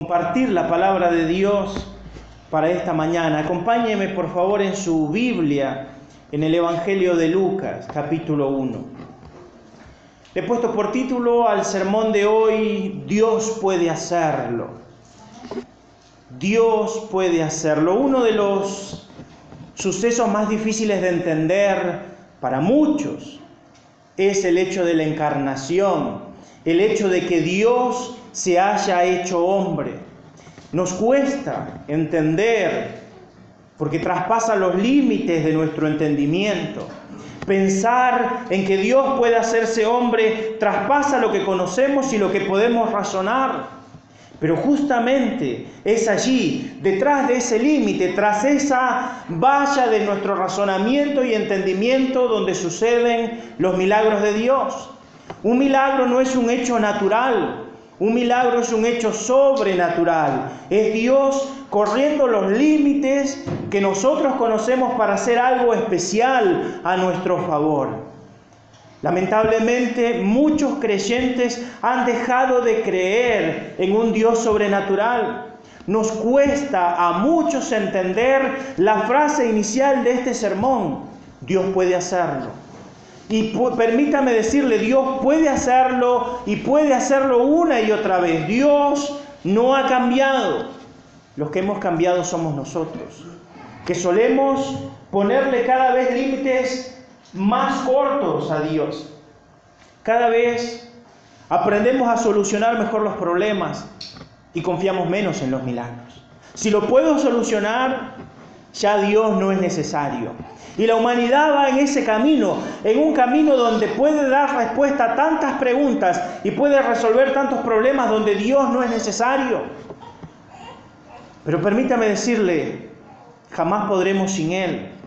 compartir la palabra de Dios para esta mañana. Acompáñeme por favor en su Biblia, en el Evangelio de Lucas, capítulo 1. Le he puesto por título al sermón de hoy, Dios puede hacerlo. Dios puede hacerlo. Uno de los sucesos más difíciles de entender para muchos es el hecho de la encarnación, el hecho de que Dios se haya hecho hombre. Nos cuesta entender porque traspasa los límites de nuestro entendimiento. Pensar en que Dios puede hacerse hombre traspasa lo que conocemos y lo que podemos razonar. Pero justamente es allí, detrás de ese límite, tras esa valla de nuestro razonamiento y entendimiento, donde suceden los milagros de Dios. Un milagro no es un hecho natural, un milagro es un hecho sobrenatural. Es Dios corriendo los límites que nosotros conocemos para hacer algo especial a nuestro favor. Lamentablemente muchos creyentes han dejado de creer en un Dios sobrenatural. Nos cuesta a muchos entender la frase inicial de este sermón. Dios puede hacerlo. Y permítame decirle, Dios puede hacerlo y puede hacerlo una y otra vez. Dios no ha cambiado. Los que hemos cambiado somos nosotros, que solemos ponerle cada vez límites más cortos a Dios. Cada vez aprendemos a solucionar mejor los problemas y confiamos menos en los milagros. Si lo puedo solucionar, ya Dios no es necesario. Y la humanidad va en ese camino, en un camino donde puede dar respuesta a tantas preguntas y puede resolver tantos problemas donde Dios no es necesario. Pero permítame decirle, jamás podremos sin Él.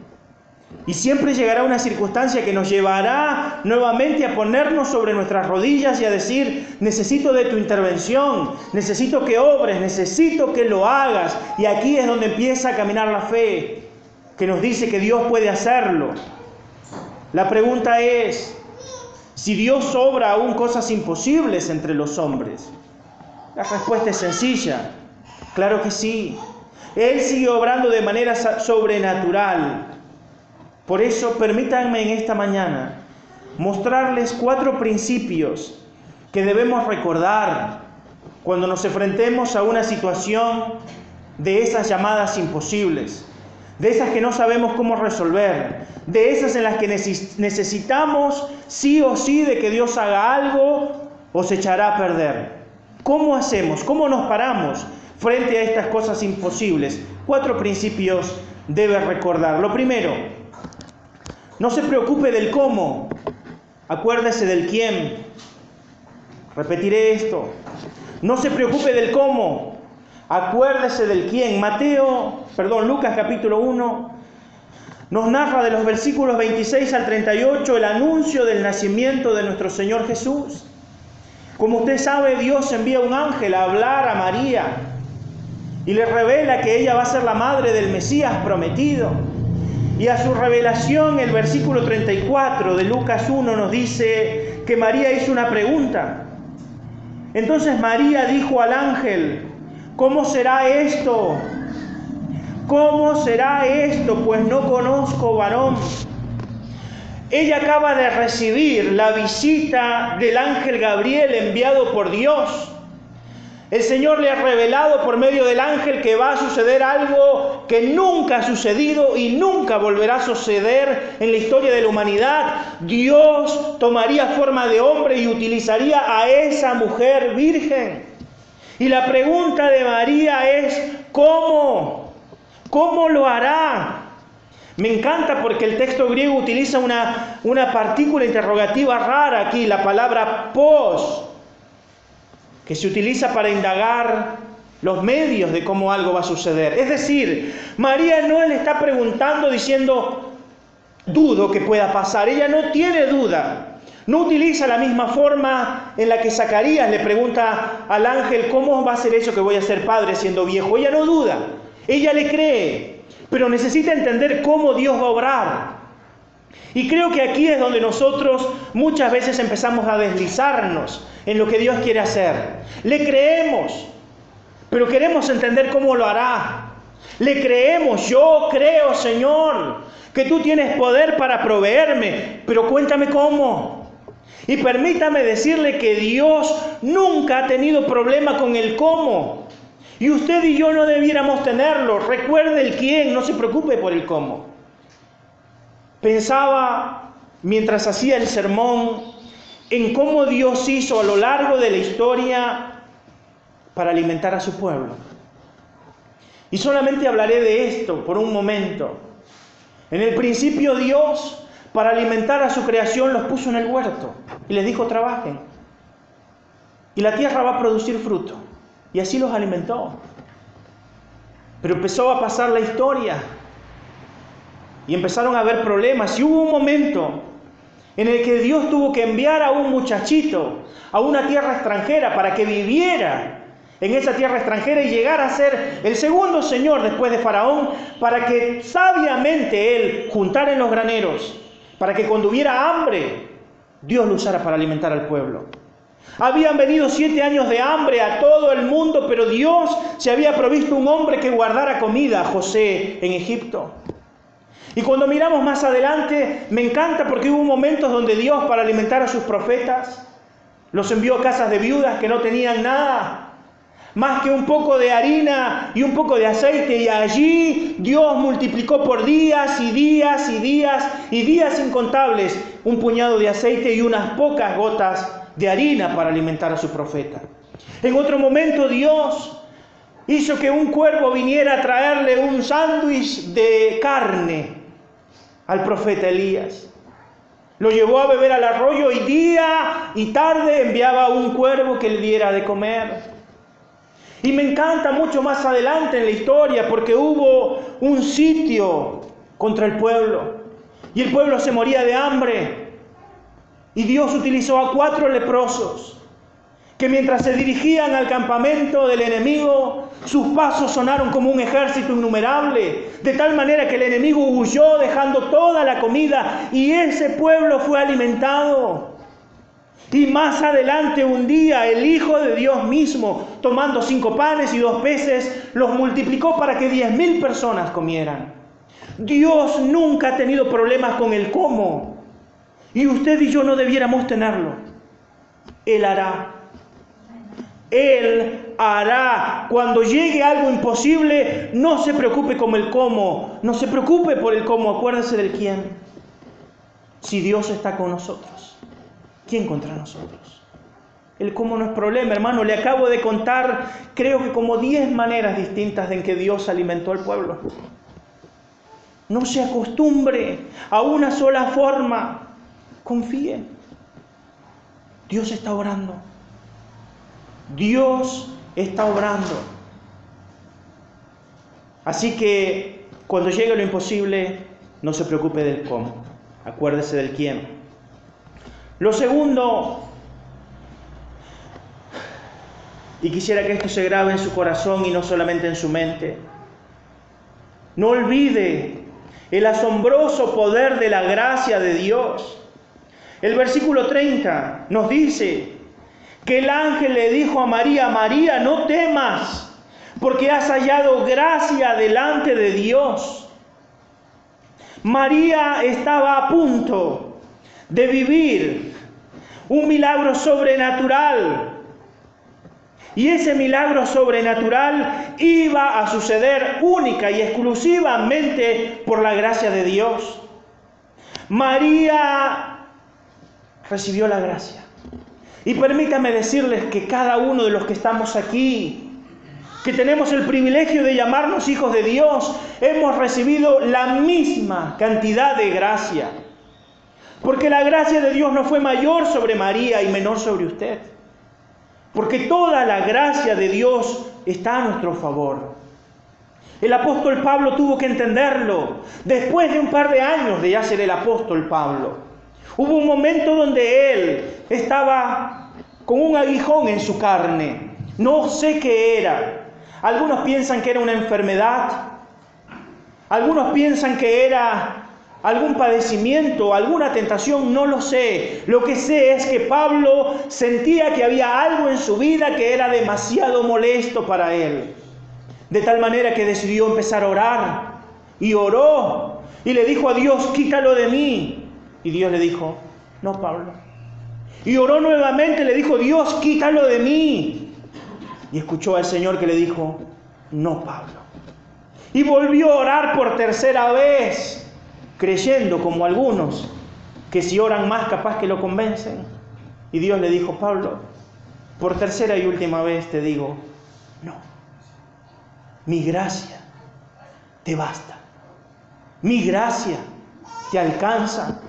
Y siempre llegará una circunstancia que nos llevará nuevamente a ponernos sobre nuestras rodillas y a decir, necesito de tu intervención, necesito que obres, necesito que lo hagas. Y aquí es donde empieza a caminar la fe, que nos dice que Dios puede hacerlo. La pregunta es, si Dios obra aún cosas imposibles entre los hombres. La respuesta es sencilla, claro que sí. Él sigue obrando de manera sobrenatural. Por eso permítanme en esta mañana mostrarles cuatro principios que debemos recordar cuando nos enfrentemos a una situación de esas llamadas imposibles, de esas que no sabemos cómo resolver, de esas en las que necesitamos sí o sí de que Dios haga algo o se echará a perder. ¿Cómo hacemos? ¿Cómo nos paramos frente a estas cosas imposibles? Cuatro principios debe recordar. Lo primero, no se preocupe del cómo, acuérdese del quién. Repetiré esto. No se preocupe del cómo, acuérdese del quién. Mateo, perdón, Lucas capítulo 1 nos narra de los versículos 26 al 38 el anuncio del nacimiento de nuestro Señor Jesús. Como usted sabe, Dios envía un ángel a hablar a María y le revela que ella va a ser la madre del Mesías prometido. Y a su revelación, el versículo 34 de Lucas 1 nos dice que María hizo una pregunta. Entonces María dijo al ángel, ¿cómo será esto? ¿Cómo será esto? Pues no conozco varón. Ella acaba de recibir la visita del ángel Gabriel enviado por Dios. El Señor le ha revelado por medio del ángel que va a suceder algo que nunca ha sucedido y nunca volverá a suceder en la historia de la humanidad. Dios tomaría forma de hombre y utilizaría a esa mujer virgen. Y la pregunta de María es, ¿cómo? ¿Cómo lo hará? Me encanta porque el texto griego utiliza una, una partícula interrogativa rara aquí, la palabra pos que se utiliza para indagar los medios de cómo algo va a suceder. Es decir, María no le está preguntando diciendo, dudo que pueda pasar. Ella no tiene duda. No utiliza la misma forma en la que Zacarías le pregunta al ángel, ¿cómo va a ser eso que voy a ser padre siendo viejo? Ella no duda. Ella le cree, pero necesita entender cómo Dios va a obrar. Y creo que aquí es donde nosotros muchas veces empezamos a deslizarnos en lo que Dios quiere hacer. Le creemos, pero queremos entender cómo lo hará. Le creemos, yo creo, Señor, que tú tienes poder para proveerme, pero cuéntame cómo. Y permítame decirle que Dios nunca ha tenido problema con el cómo. Y usted y yo no debiéramos tenerlo. Recuerde el quién, no se preocupe por el cómo. Pensaba mientras hacía el sermón en cómo Dios hizo a lo largo de la historia para alimentar a su pueblo. Y solamente hablaré de esto por un momento. En el principio Dios, para alimentar a su creación, los puso en el huerto y les dijo, trabajen. Y la tierra va a producir fruto. Y así los alimentó. Pero empezó a pasar la historia. Y empezaron a haber problemas. Y hubo un momento en el que Dios tuvo que enviar a un muchachito a una tierra extranjera para que viviera en esa tierra extranjera y llegara a ser el segundo señor después de Faraón, para que sabiamente él juntara en los graneros, para que cuando hubiera hambre, Dios lo usara para alimentar al pueblo. Habían venido siete años de hambre a todo el mundo, pero Dios se había provisto un hombre que guardara comida, José, en Egipto. Y cuando miramos más adelante, me encanta porque hubo momentos donde Dios, para alimentar a sus profetas, los envió a casas de viudas que no tenían nada, más que un poco de harina y un poco de aceite, y allí Dios multiplicó por días y días y días y días incontables un puñado de aceite y unas pocas gotas de harina para alimentar a su profeta. En otro momento Dios hizo que un cuervo viniera a traerle un sándwich de carne al profeta Elías. Lo llevó a beber al arroyo y día y tarde enviaba un cuervo que le diera de comer. Y me encanta mucho más adelante en la historia porque hubo un sitio contra el pueblo y el pueblo se moría de hambre. Y Dios utilizó a cuatro leprosos que mientras se dirigían al campamento del enemigo, sus pasos sonaron como un ejército innumerable, de tal manera que el enemigo huyó dejando toda la comida y ese pueblo fue alimentado. Y más adelante un día el Hijo de Dios mismo, tomando cinco panes y dos peces, los multiplicó para que diez mil personas comieran. Dios nunca ha tenido problemas con el cómo. Y usted y yo no debiéramos tenerlo. Él hará. Él hará. Cuando llegue algo imposible, no se preocupe con el cómo. No se preocupe por el cómo. Acuérdese del quién. Si Dios está con nosotros, ¿quién contra nosotros? El cómo no es problema, hermano. Le acabo de contar, creo que como 10 maneras distintas en que Dios alimentó al pueblo. No se acostumbre a una sola forma. Confíe. Dios está orando. Dios está obrando. Así que cuando llegue lo imposible, no se preocupe del cómo. Acuérdese del quién. Lo segundo, y quisiera que esto se grabe en su corazón y no solamente en su mente, no olvide el asombroso poder de la gracia de Dios. El versículo 30 nos dice que el ángel le dijo a María, María, no temas, porque has hallado gracia delante de Dios. María estaba a punto de vivir un milagro sobrenatural. Y ese milagro sobrenatural iba a suceder única y exclusivamente por la gracia de Dios. María recibió la gracia. Y permítame decirles que cada uno de los que estamos aquí, que tenemos el privilegio de llamarnos hijos de Dios, hemos recibido la misma cantidad de gracia. Porque la gracia de Dios no fue mayor sobre María y menor sobre usted. Porque toda la gracia de Dios está a nuestro favor. El apóstol Pablo tuvo que entenderlo después de un par de años de ya ser el apóstol Pablo. Hubo un momento donde él estaba con un aguijón en su carne. No sé qué era. Algunos piensan que era una enfermedad. Algunos piensan que era algún padecimiento, alguna tentación, no lo sé. Lo que sé es que Pablo sentía que había algo en su vida que era demasiado molesto para él. De tal manera que decidió empezar a orar y oró y le dijo a Dios, quítalo de mí. Y Dios le dijo, no, Pablo. Y oró nuevamente, le dijo, Dios, quítalo de mí. Y escuchó al Señor que le dijo, no, Pablo. Y volvió a orar por tercera vez, creyendo como algunos, que si oran más capaz que lo convencen. Y Dios le dijo, Pablo, por tercera y última vez te digo, no, mi gracia te basta. Mi gracia te alcanza.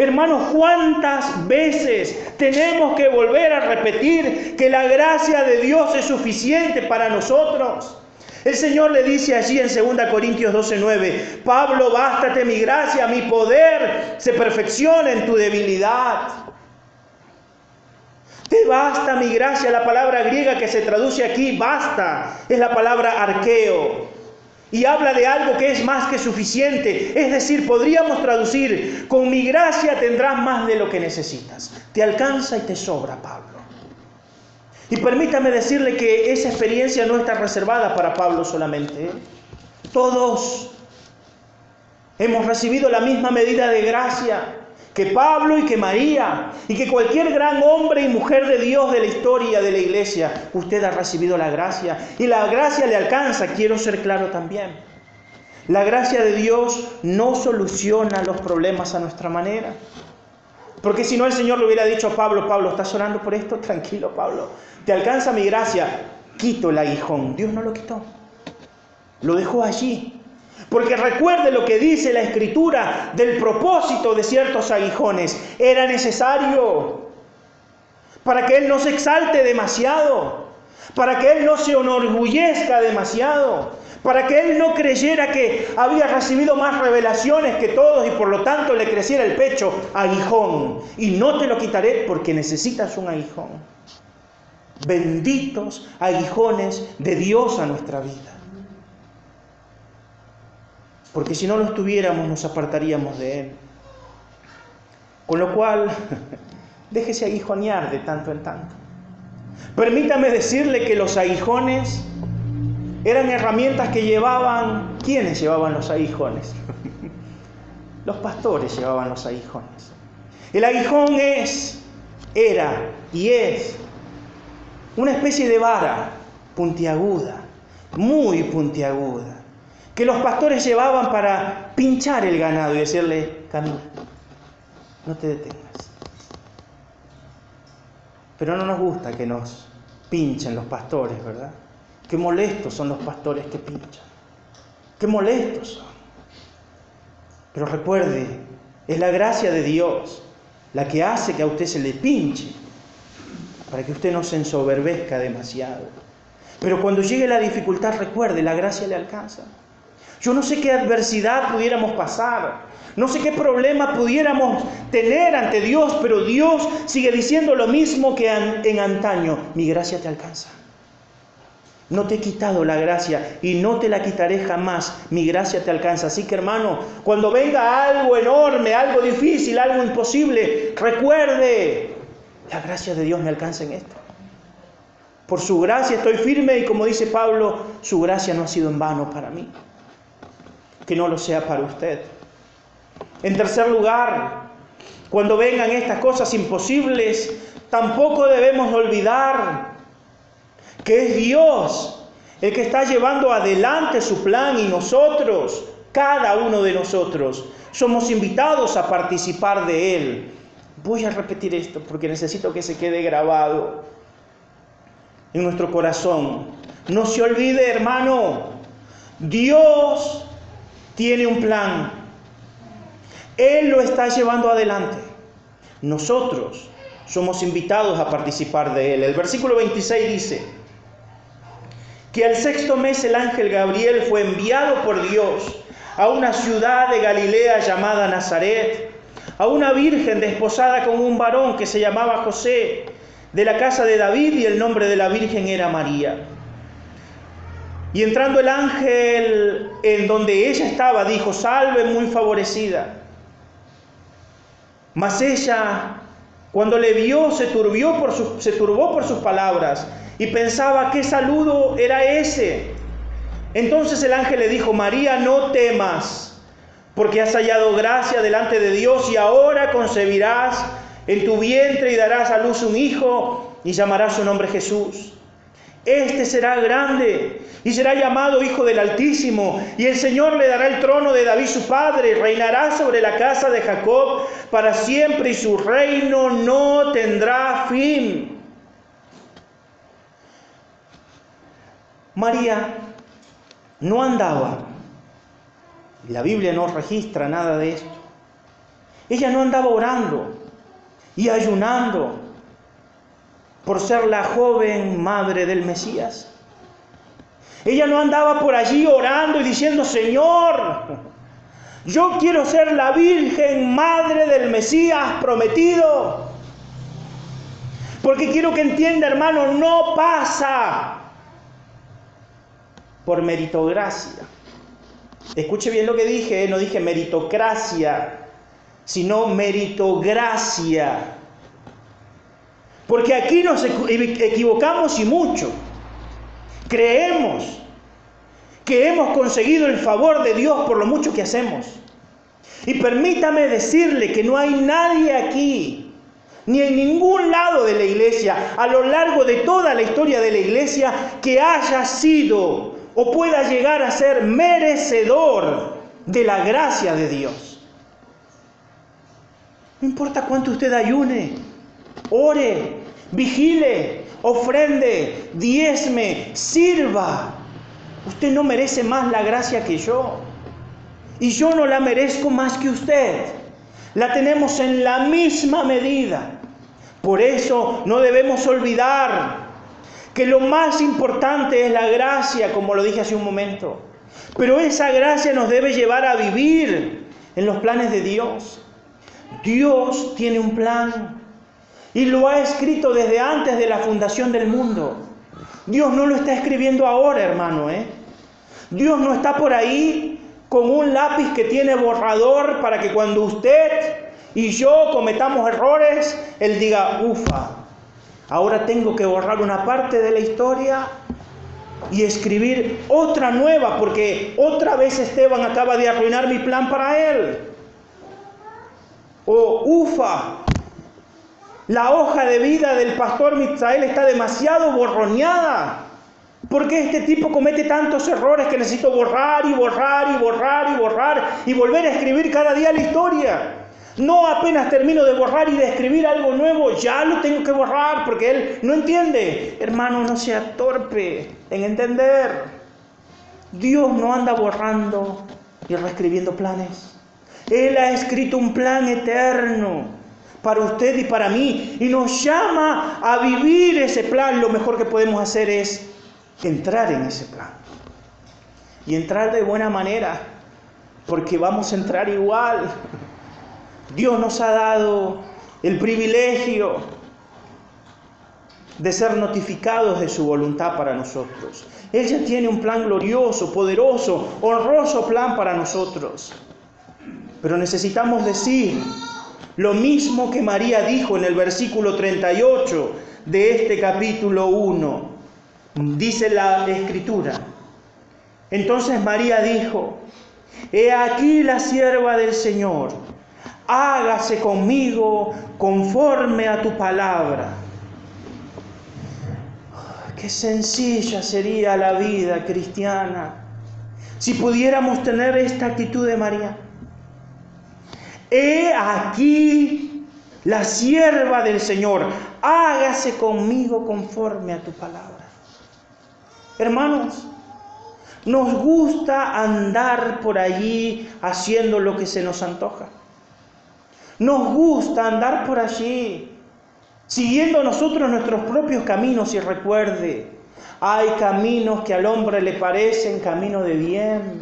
Hermanos, ¿cuántas veces tenemos que volver a repetir que la gracia de Dios es suficiente para nosotros? El Señor le dice allí en 2 Corintios 12:9, Pablo, bástate mi gracia, mi poder se perfecciona en tu debilidad. Te basta mi gracia, la palabra griega que se traduce aquí, basta, es la palabra arqueo. Y habla de algo que es más que suficiente. Es decir, podríamos traducir, con mi gracia tendrás más de lo que necesitas. Te alcanza y te sobra, Pablo. Y permítame decirle que esa experiencia no está reservada para Pablo solamente. ¿eh? Todos hemos recibido la misma medida de gracia que Pablo y que María y que cualquier gran hombre y mujer de Dios de la historia de la iglesia, usted ha recibido la gracia y la gracia le alcanza, quiero ser claro también. La gracia de Dios no soluciona los problemas a nuestra manera. Porque si no el Señor le hubiera dicho a Pablo, Pablo, ¿estás orando por esto? Tranquilo, Pablo. Te alcanza mi gracia. Quito el aguijón. Dios no lo quitó. Lo dejó allí. Porque recuerde lo que dice la escritura del propósito de ciertos aguijones. Era necesario para que Él no se exalte demasiado, para que Él no se enorgullezca demasiado, para que Él no creyera que había recibido más revelaciones que todos y por lo tanto le creciera el pecho. Aguijón. Y no te lo quitaré porque necesitas un aguijón. Benditos aguijones de Dios a nuestra vida porque si no lo tuviéramos nos apartaríamos de Él. Con lo cual, déjese aguijonear de tanto en tanto. Permítame decirle que los aguijones eran herramientas que llevaban, ¿quiénes llevaban los aguijones? los pastores llevaban los aguijones. El aguijón es, era y es una especie de vara puntiaguda, muy puntiaguda que los pastores llevaban para pinchar el ganado y decirle, camina, no te detengas. Pero no nos gusta que nos pinchen los pastores, ¿verdad? Qué molestos son los pastores que pinchan. Qué molestos son. Pero recuerde, es la gracia de Dios la que hace que a usted se le pinche, para que usted no se ensoberbezca demasiado. Pero cuando llegue la dificultad, recuerde, la gracia le alcanza. Yo no sé qué adversidad pudiéramos pasar, no sé qué problema pudiéramos tener ante Dios, pero Dios sigue diciendo lo mismo que en antaño, mi gracia te alcanza. No te he quitado la gracia y no te la quitaré jamás. Mi gracia te alcanza. Así que hermano, cuando venga algo enorme, algo difícil, algo imposible, recuerde, la gracia de Dios me alcanza en esto. Por su gracia estoy firme y como dice Pablo, su gracia no ha sido en vano para mí que no lo sea para usted. En tercer lugar, cuando vengan estas cosas imposibles, tampoco debemos olvidar que es Dios el que está llevando adelante su plan y nosotros, cada uno de nosotros, somos invitados a participar de Él. Voy a repetir esto porque necesito que se quede grabado en nuestro corazón. No se olvide, hermano, Dios tiene un plan. Él lo está llevando adelante. Nosotros somos invitados a participar de él. El versículo 26 dice que al sexto mes el ángel Gabriel fue enviado por Dios a una ciudad de Galilea llamada Nazaret, a una virgen desposada con un varón que se llamaba José, de la casa de David y el nombre de la virgen era María. Y entrando el ángel en donde ella estaba, dijo, salve muy favorecida, Mas ella, cuando le vio, se, turbió por se turbó por sus palabras y pensaba, ¿qué saludo era ese? Entonces el ángel le dijo, María, no temas, porque has hallado gracia delante de Dios y ahora concebirás en tu vientre y darás a luz un hijo y llamarás su nombre Jesús. Este será grande y será llamado Hijo del Altísimo, y el Señor le dará el trono de David su padre, reinará sobre la casa de Jacob para siempre y su reino no tendrá fin. María no andaba, la Biblia no registra nada de esto, ella no andaba orando y ayunando por ser la joven madre del Mesías. Ella no andaba por allí orando y diciendo, Señor, yo quiero ser la Virgen Madre del Mesías prometido. Porque quiero que entienda, hermano, no pasa por meritocracia. Escuche bien lo que dije, no dije meritocracia, sino meritocracia. Porque aquí nos equivocamos y mucho. Creemos que hemos conseguido el favor de Dios por lo mucho que hacemos. Y permítame decirle que no hay nadie aquí, ni en ningún lado de la iglesia, a lo largo de toda la historia de la iglesia, que haya sido o pueda llegar a ser merecedor de la gracia de Dios. No importa cuánto usted ayune, ore, vigile, ofrende, diezme, sirva. Usted no merece más la gracia que yo. Y yo no la merezco más que usted. La tenemos en la misma medida. Por eso no debemos olvidar que lo más importante es la gracia, como lo dije hace un momento. Pero esa gracia nos debe llevar a vivir en los planes de Dios. Dios tiene un plan y lo ha escrito desde antes de la fundación del mundo. Dios no lo está escribiendo ahora, hermano. ¿eh? Dios no está por ahí con un lápiz que tiene borrador para que cuando usted y yo cometamos errores, Él diga, ufa, ahora tengo que borrar una parte de la historia y escribir otra nueva, porque otra vez Esteban acaba de arruinar mi plan para él. O ufa, la hoja de vida del pastor Misael está demasiado borroneada. Porque este tipo comete tantos errores que necesito borrar y borrar y borrar y borrar y volver a escribir cada día la historia. No apenas termino de borrar y de escribir algo nuevo, ya lo tengo que borrar porque él no entiende. Hermano, no sea torpe en entender. Dios no anda borrando y reescribiendo planes. Él ha escrito un plan eterno para usted y para mí, y nos llama a vivir ese plan, lo mejor que podemos hacer es entrar en ese plan. Y entrar de buena manera, porque vamos a entrar igual. Dios nos ha dado el privilegio de ser notificados de su voluntad para nosotros. Ella tiene un plan glorioso, poderoso, honroso plan para nosotros. Pero necesitamos decir, lo mismo que María dijo en el versículo 38 de este capítulo 1. Dice la escritura. Entonces María dijo, He aquí la sierva del Señor, hágase conmigo conforme a tu palabra. Qué sencilla sería la vida cristiana si pudiéramos tener esta actitud de María. He aquí la sierva del Señor, hágase conmigo conforme a tu palabra. Hermanos, nos gusta andar por allí haciendo lo que se nos antoja. Nos gusta andar por allí siguiendo nosotros nuestros propios caminos y recuerde, hay caminos que al hombre le parecen camino de bien,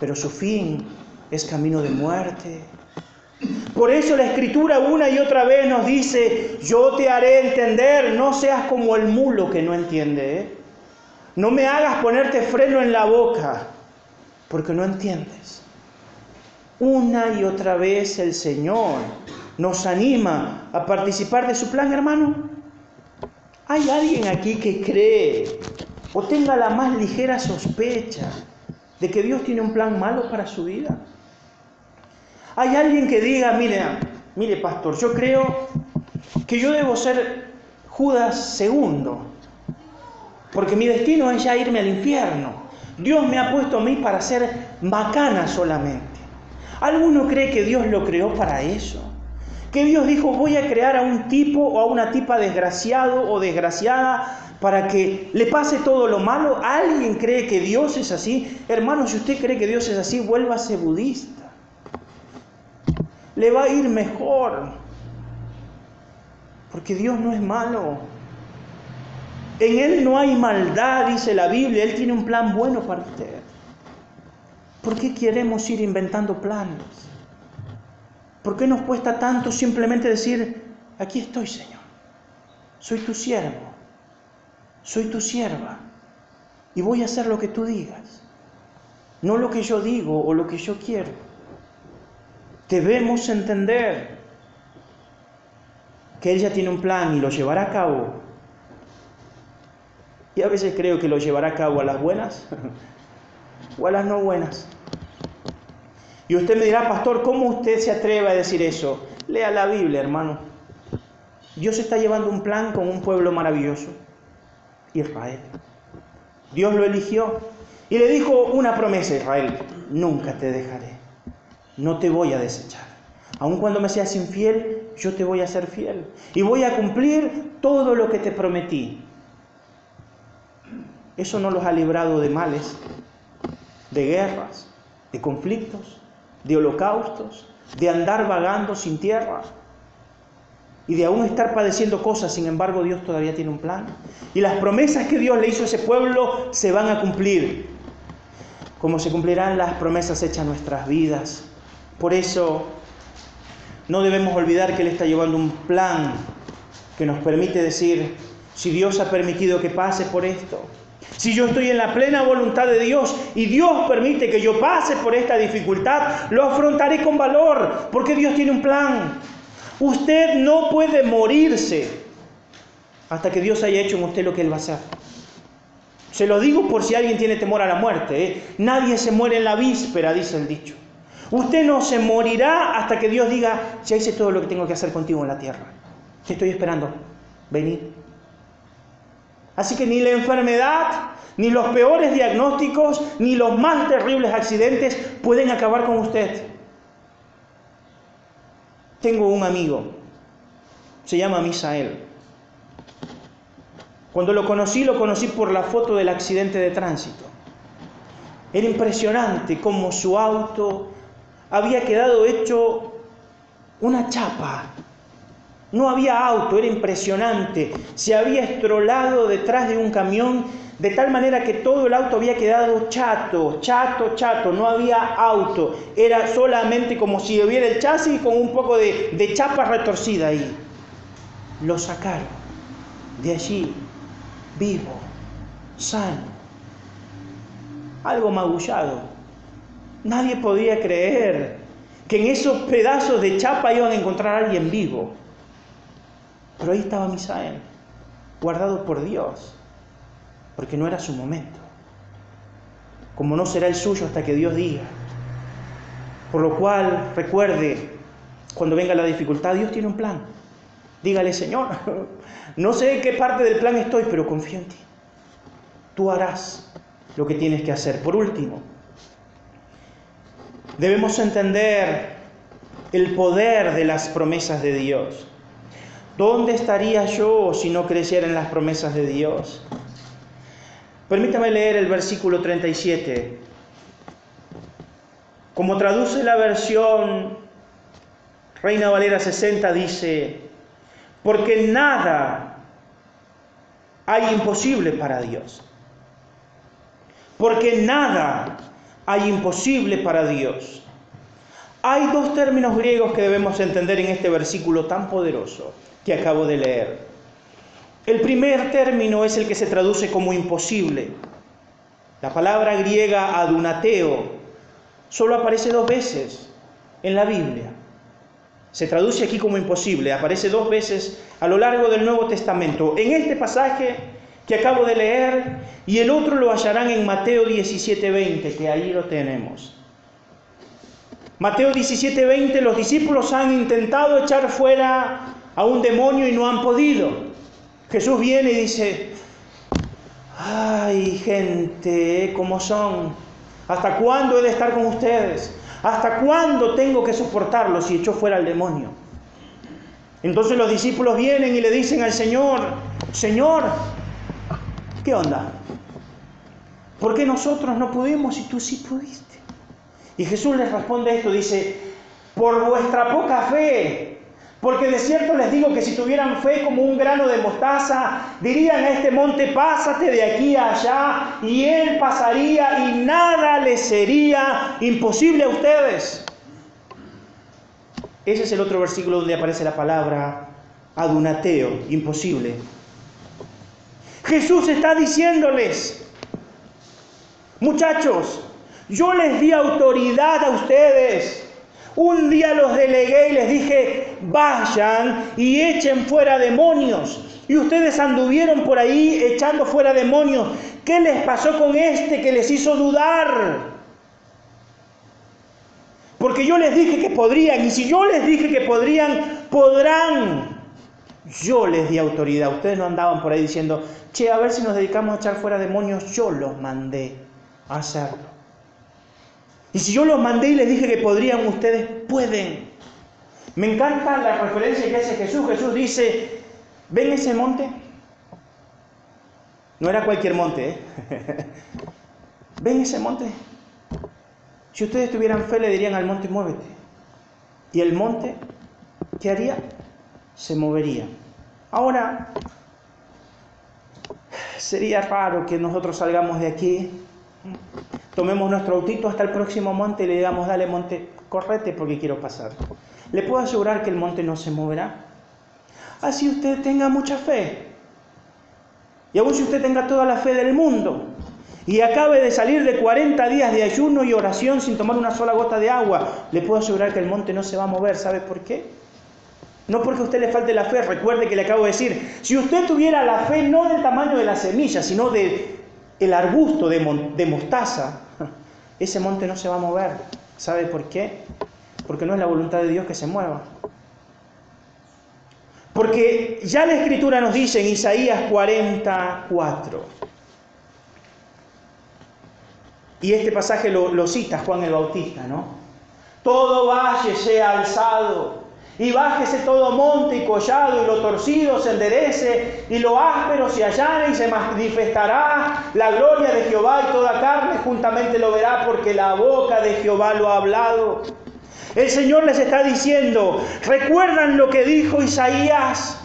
pero su fin es camino de muerte. Por eso la escritura una y otra vez nos dice, yo te haré entender, no seas como el mulo que no entiende. ¿eh? No me hagas ponerte freno en la boca, porque no entiendes. Una y otra vez el Señor nos anima a participar de su plan, hermano? ¿Hay alguien aquí que cree o tenga la más ligera sospecha de que Dios tiene un plan malo para su vida? ¿Hay alguien que diga, mire, mire pastor, yo creo que yo debo ser Judas segundo, porque mi destino es ya irme al infierno. Dios me ha puesto a mí para ser bacana solamente. ¿Alguno cree que Dios lo creó para eso? Que Dios dijo, voy a crear a un tipo o a una tipa desgraciado o desgraciada para que le pase todo lo malo. ¿Alguien cree que Dios es así? Hermano, si usted cree que Dios es así, vuélvase budista. Le va a ir mejor. Porque Dios no es malo. En Él no hay maldad, dice la Biblia. Él tiene un plan bueno para usted. ¿Por qué queremos ir inventando planes? ¿Por qué nos cuesta tanto simplemente decir, aquí estoy, Señor? Soy tu siervo, soy tu sierva, y voy a hacer lo que tú digas, no lo que yo digo o lo que yo quiero. Debemos entender que Él ya tiene un plan y lo llevará a cabo. Y a veces creo que lo llevará a cabo a las buenas o a las no buenas. Y usted me dirá, pastor, ¿cómo usted se atreve a decir eso? Lea la Biblia, hermano. Dios está llevando un plan con un pueblo maravilloso, Israel. Dios lo eligió y le dijo una promesa a Israel, nunca te dejaré, no te voy a desechar. Aun cuando me seas infiel, yo te voy a ser fiel y voy a cumplir todo lo que te prometí. Eso no los ha librado de males, de guerras, de conflictos, de holocaustos, de andar vagando sin tierra y de aún estar padeciendo cosas, sin embargo Dios todavía tiene un plan. Y las promesas que Dios le hizo a ese pueblo se van a cumplir, como se cumplirán las promesas hechas en nuestras vidas. Por eso no debemos olvidar que Él está llevando un plan que nos permite decir, si Dios ha permitido que pase por esto, si yo estoy en la plena voluntad de Dios y Dios permite que yo pase por esta dificultad, lo afrontaré con valor, porque Dios tiene un plan. Usted no puede morirse hasta que Dios haya hecho en usted lo que Él va a hacer. Se lo digo por si alguien tiene temor a la muerte. ¿eh? Nadie se muere en la víspera, dice el dicho. Usted no se morirá hasta que Dios diga, ya hice todo lo que tengo que hacer contigo en la tierra. Te estoy esperando. Venid. Así que ni la enfermedad, ni los peores diagnósticos, ni los más terribles accidentes pueden acabar con usted. Tengo un amigo, se llama Misael. Cuando lo conocí, lo conocí por la foto del accidente de tránsito. Era impresionante cómo su auto había quedado hecho una chapa. No había auto, era impresionante. Se había estrolado detrás de un camión de tal manera que todo el auto había quedado chato, chato, chato, no había auto. Era solamente como si hubiera el chasis con un poco de, de chapa retorcida ahí. Lo sacaron de allí, vivo, sano. Algo magullado, Nadie podía creer que en esos pedazos de chapa iban a encontrar a alguien vivo. Pero ahí estaba Misael, guardado por Dios, porque no era su momento. Como no será el suyo hasta que Dios diga. Por lo cual, recuerde, cuando venga la dificultad, Dios tiene un plan. Dígale, Señor, no sé en qué parte del plan estoy, pero confío en ti. Tú harás lo que tienes que hacer. Por último, Debemos entender el poder de las promesas de Dios. ¿Dónde estaría yo si no creciera en las promesas de Dios? Permítame leer el versículo 37. Como traduce la versión Reina Valera 60, dice, porque nada hay imposible para Dios. Porque nada hay imposible para Dios. Hay dos términos griegos que debemos entender en este versículo tan poderoso que acabo de leer. El primer término es el que se traduce como imposible. La palabra griega adunateo solo aparece dos veces en la Biblia. Se traduce aquí como imposible, aparece dos veces a lo largo del Nuevo Testamento. En este pasaje que acabo de leer y el otro lo hallarán en Mateo 17:20, que ahí lo tenemos. Mateo 17:20, los discípulos han intentado echar fuera a un demonio y no han podido. Jesús viene y dice, ay gente, ¿cómo son? ¿Hasta cuándo he de estar con ustedes? ¿Hasta cuándo tengo que soportarlos si echó fuera al demonio? Entonces los discípulos vienen y le dicen al Señor, Señor, ¿qué onda? ¿Por qué nosotros no pudimos y tú sí pudiste? Y Jesús les responde esto, dice, por vuestra poca fe, porque de cierto les digo que si tuvieran fe como un grano de mostaza, dirían a este monte, pásate de aquí a allá, y él pasaría y nada les sería imposible a ustedes. Ese es el otro versículo donde aparece la palabra adunateo, imposible. Jesús está diciéndoles, muchachos, yo les di autoridad a ustedes un día los delegué y les dije, vayan y echen fuera demonios. Y ustedes anduvieron por ahí echando fuera demonios. ¿Qué les pasó con este que les hizo dudar? Porque yo les dije que podrían, y si yo les dije que podrían, podrán. Yo les di autoridad. Ustedes no andaban por ahí diciendo, che, a ver si nos dedicamos a echar fuera demonios. Yo los mandé a hacerlo. Y si yo los mandé y les dije que podrían, ustedes pueden. Me encanta la referencia que hace Jesús. Jesús dice, ¿ven ese monte? No era cualquier monte, ¿eh? ¿Ven ese monte? Si ustedes tuvieran fe, le dirían al monte, muévete. Y el monte, ¿qué haría? Se movería. Ahora, sería raro que nosotros salgamos de aquí tomemos nuestro autito hasta el próximo monte y le digamos, dale monte, correte porque quiero pasar. Le puedo asegurar que el monte no se moverá. Así usted tenga mucha fe. Y aún si usted tenga toda la fe del mundo y acabe de salir de 40 días de ayuno y oración sin tomar una sola gota de agua, le puedo asegurar que el monte no se va a mover. ¿Sabe por qué? No porque a usted le falte la fe, recuerde que le acabo de decir, si usted tuviera la fe no del tamaño de la semilla, sino de el arbusto de, de mostaza, ese monte no se va a mover. ¿Sabe por qué? Porque no es la voluntad de Dios que se mueva. Porque ya la escritura nos dice en Isaías 44, y este pasaje lo, lo cita Juan el Bautista, ¿no? Todo valle sea alzado y bájese todo monte y collado, y lo torcido se enderece, y lo áspero se allane, y se manifestará la gloria de Jehová, y toda carne juntamente lo verá, porque la boca de Jehová lo ha hablado. El Señor les está diciendo, ¿recuerdan lo que dijo Isaías?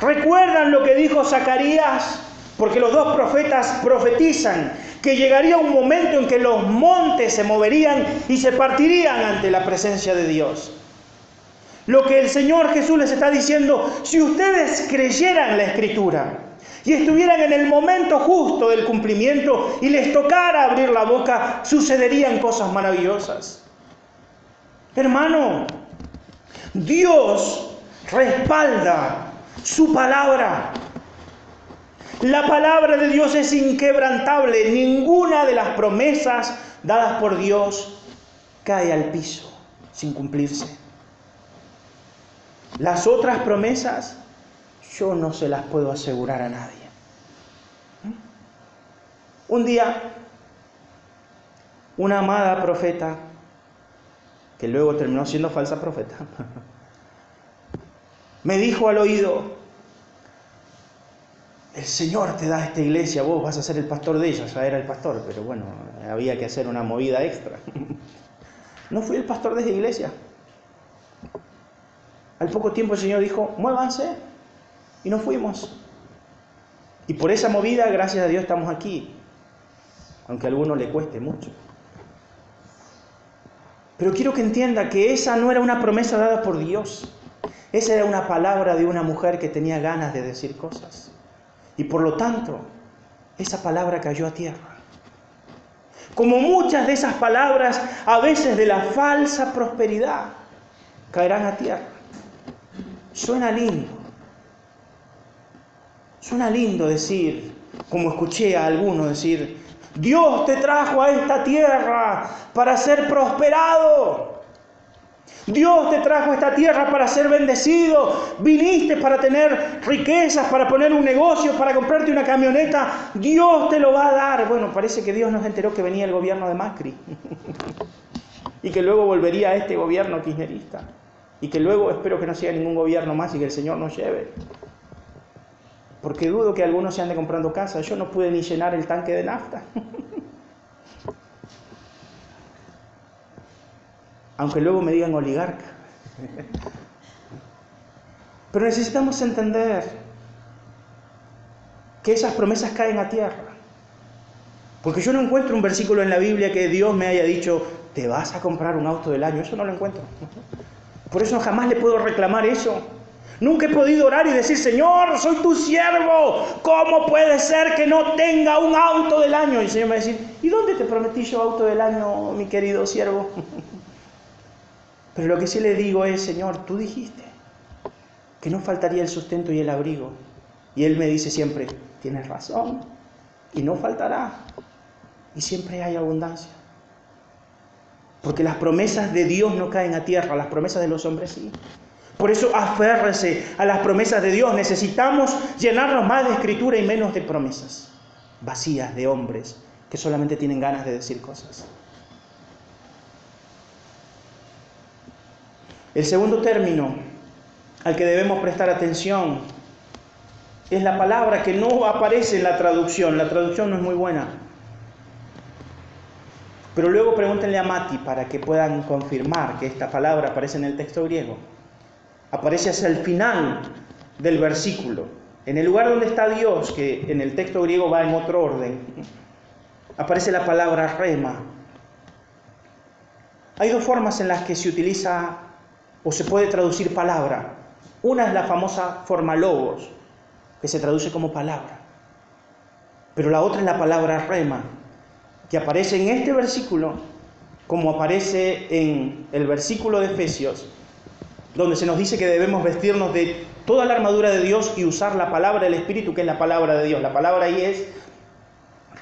¿Recuerdan lo que dijo Zacarías? Porque los dos profetas profetizan que llegaría un momento en que los montes se moverían y se partirían ante la presencia de Dios. Lo que el Señor Jesús les está diciendo, si ustedes creyeran la escritura y estuvieran en el momento justo del cumplimiento y les tocara abrir la boca, sucederían cosas maravillosas. Hermano, Dios respalda su palabra. La palabra de Dios es inquebrantable. Ninguna de las promesas dadas por Dios cae al piso sin cumplirse. Las otras promesas yo no se las puedo asegurar a nadie. Un día, una amada profeta, que luego terminó siendo falsa profeta, me dijo al oído, el Señor te da esta iglesia, vos vas a ser el pastor de ella, ya era el pastor, pero bueno, había que hacer una movida extra. No fui el pastor de esa iglesia, al poco tiempo el Señor dijo, muévanse. Y nos fuimos. Y por esa movida, gracias a Dios, estamos aquí. Aunque a alguno le cueste mucho. Pero quiero que entienda que esa no era una promesa dada por Dios. Esa era una palabra de una mujer que tenía ganas de decir cosas. Y por lo tanto, esa palabra cayó a tierra. Como muchas de esas palabras, a veces de la falsa prosperidad, caerán a tierra. Suena lindo. Suena lindo decir, como escuché a algunos decir, Dios te trajo a esta tierra para ser prosperado. Dios te trajo a esta tierra para ser bendecido. Viniste para tener riquezas, para poner un negocio, para comprarte una camioneta. Dios te lo va a dar. Bueno, parece que Dios nos enteró que venía el gobierno de Macri. y que luego volvería a este gobierno kirchnerista. Y que luego espero que no siga ningún gobierno más y que el Señor nos lleve. Porque dudo que algunos se ande comprando casas. Yo no pude ni llenar el tanque de nafta. Aunque luego me digan oligarca. Pero necesitamos entender que esas promesas caen a tierra. Porque yo no encuentro un versículo en la Biblia que Dios me haya dicho, te vas a comprar un auto del año. Eso no lo encuentro. Por eso jamás le puedo reclamar eso. Nunca he podido orar y decir, Señor, soy tu siervo. ¿Cómo puede ser que no tenga un auto del año? Y el Señor me va a decir, ¿y dónde te prometí yo auto del año, mi querido siervo? Pero lo que sí le digo es, Señor, tú dijiste que no faltaría el sustento y el abrigo. Y Él me dice siempre, tienes razón, y no faltará. Y siempre hay abundancia. Porque las promesas de Dios no caen a tierra, las promesas de los hombres sí. Por eso aférrese a las promesas de Dios. Necesitamos llenarnos más de escritura y menos de promesas vacías de hombres que solamente tienen ganas de decir cosas. El segundo término al que debemos prestar atención es la palabra que no aparece en la traducción. La traducción no es muy buena. Pero luego pregúntenle a Mati para que puedan confirmar que esta palabra aparece en el texto griego aparece hacia el final del versículo. En el lugar donde está Dios, que en el texto griego va en otro orden, aparece la palabra rema. Hay dos formas en las que se utiliza o se puede traducir palabra. Una es la famosa forma logos, que se traduce como palabra. Pero la otra es la palabra rema, que aparece en este versículo como aparece en el versículo de Efesios donde se nos dice que debemos vestirnos de toda la armadura de Dios y usar la palabra del Espíritu, que es la palabra de Dios. La palabra ahí es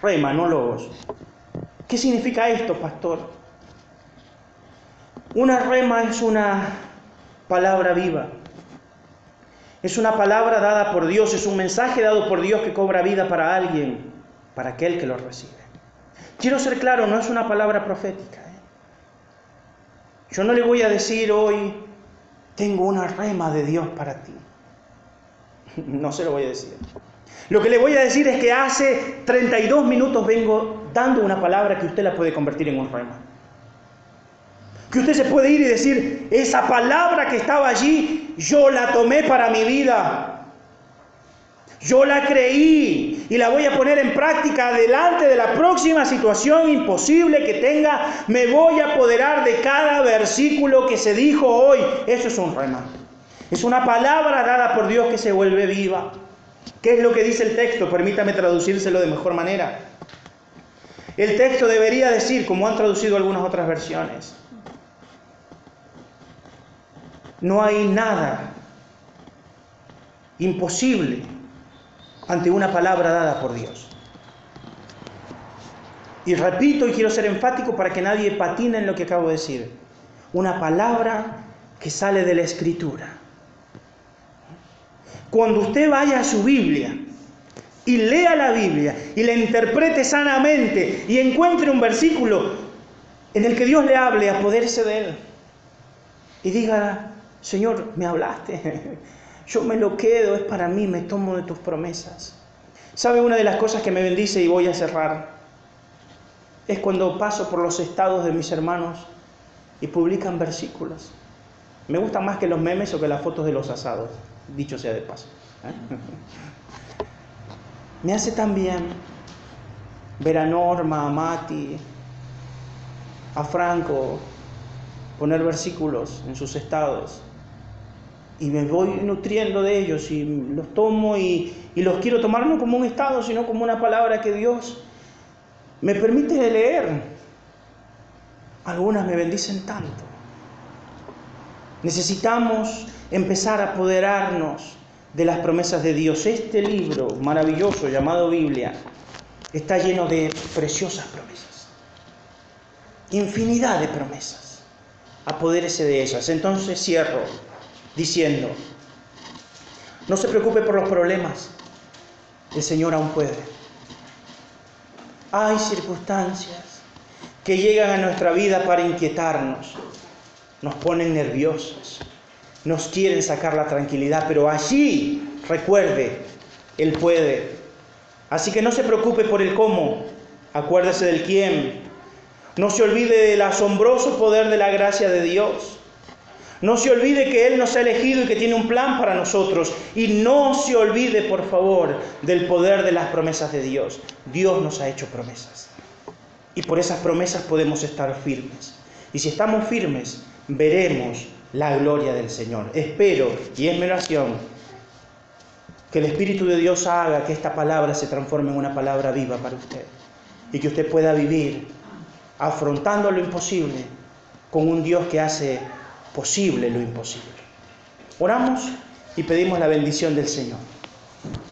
rema, no logos. ¿Qué significa esto, pastor? Una rema es una palabra viva. Es una palabra dada por Dios, es un mensaje dado por Dios que cobra vida para alguien, para aquel que lo recibe. Quiero ser claro, no es una palabra profética. ¿eh? Yo no le voy a decir hoy, tengo una rema de Dios para ti. No se lo voy a decir. Lo que le voy a decir es que hace 32 minutos vengo dando una palabra que usted la puede convertir en un rema. Que usted se puede ir y decir, esa palabra que estaba allí, yo la tomé para mi vida. Yo la creí y la voy a poner en práctica delante de la próxima situación imposible que tenga. Me voy a apoderar de cada versículo que se dijo hoy. Eso es un rema. Es una palabra dada por Dios que se vuelve viva. ¿Qué es lo que dice el texto? Permítame traducírselo de mejor manera. El texto debería decir, como han traducido algunas otras versiones, no hay nada imposible ante una palabra dada por Dios. Y repito y quiero ser enfático para que nadie patine en lo que acabo de decir. Una palabra que sale de la escritura. Cuando usted vaya a su Biblia y lea la Biblia y la interprete sanamente y encuentre un versículo en el que Dios le hable, a poderse de él y diga, Señor, me hablaste. Yo me lo quedo, es para mí, me tomo de tus promesas. ¿Sabe una de las cosas que me bendice y voy a cerrar? Es cuando paso por los estados de mis hermanos y publican versículos. Me gustan más que los memes o que las fotos de los asados, dicho sea de paso. ¿eh? Me hace tan bien ver a Norma, a Mati, a Franco poner versículos en sus estados y me voy nutriendo de ellos y los tomo y, los quiero tomar no como un estado, sino como una palabra que Dios me permite leer. Algunas me bendicen tanto. Necesitamos empezar a apoderarnos de las promesas de Dios. Este libro maravilloso llamado Biblia está lleno de preciosas promesas. Infinidad de promesas. Apodérese de ellas. Entonces cierro diciendo, no se preocupe por los problemas. El Señor aún puede. Hay circunstancias que llegan a nuestra vida para inquietarnos, nos ponen nerviosos, nos quieren sacar la tranquilidad, pero allí, recuerde, Él puede. Así que no se preocupe por el cómo, acuérdese del quién. No se olvide del asombroso poder de la gracia de Dios. No se olvide que Él nos ha elegido y que tiene un plan para nosotros. Y no se olvide, por favor, del poder de las promesas de Dios. Dios nos ha hecho promesas. Y por esas promesas podemos estar firmes. Y si estamos firmes, veremos la gloria del Señor. Espero, y es mi oración, que el Espíritu de Dios haga que esta palabra se transforme en una palabra viva para usted. Y que usted pueda vivir afrontando lo imposible con un Dios que hace posible lo imposible. Oramos y pedimos la bendición del Señor.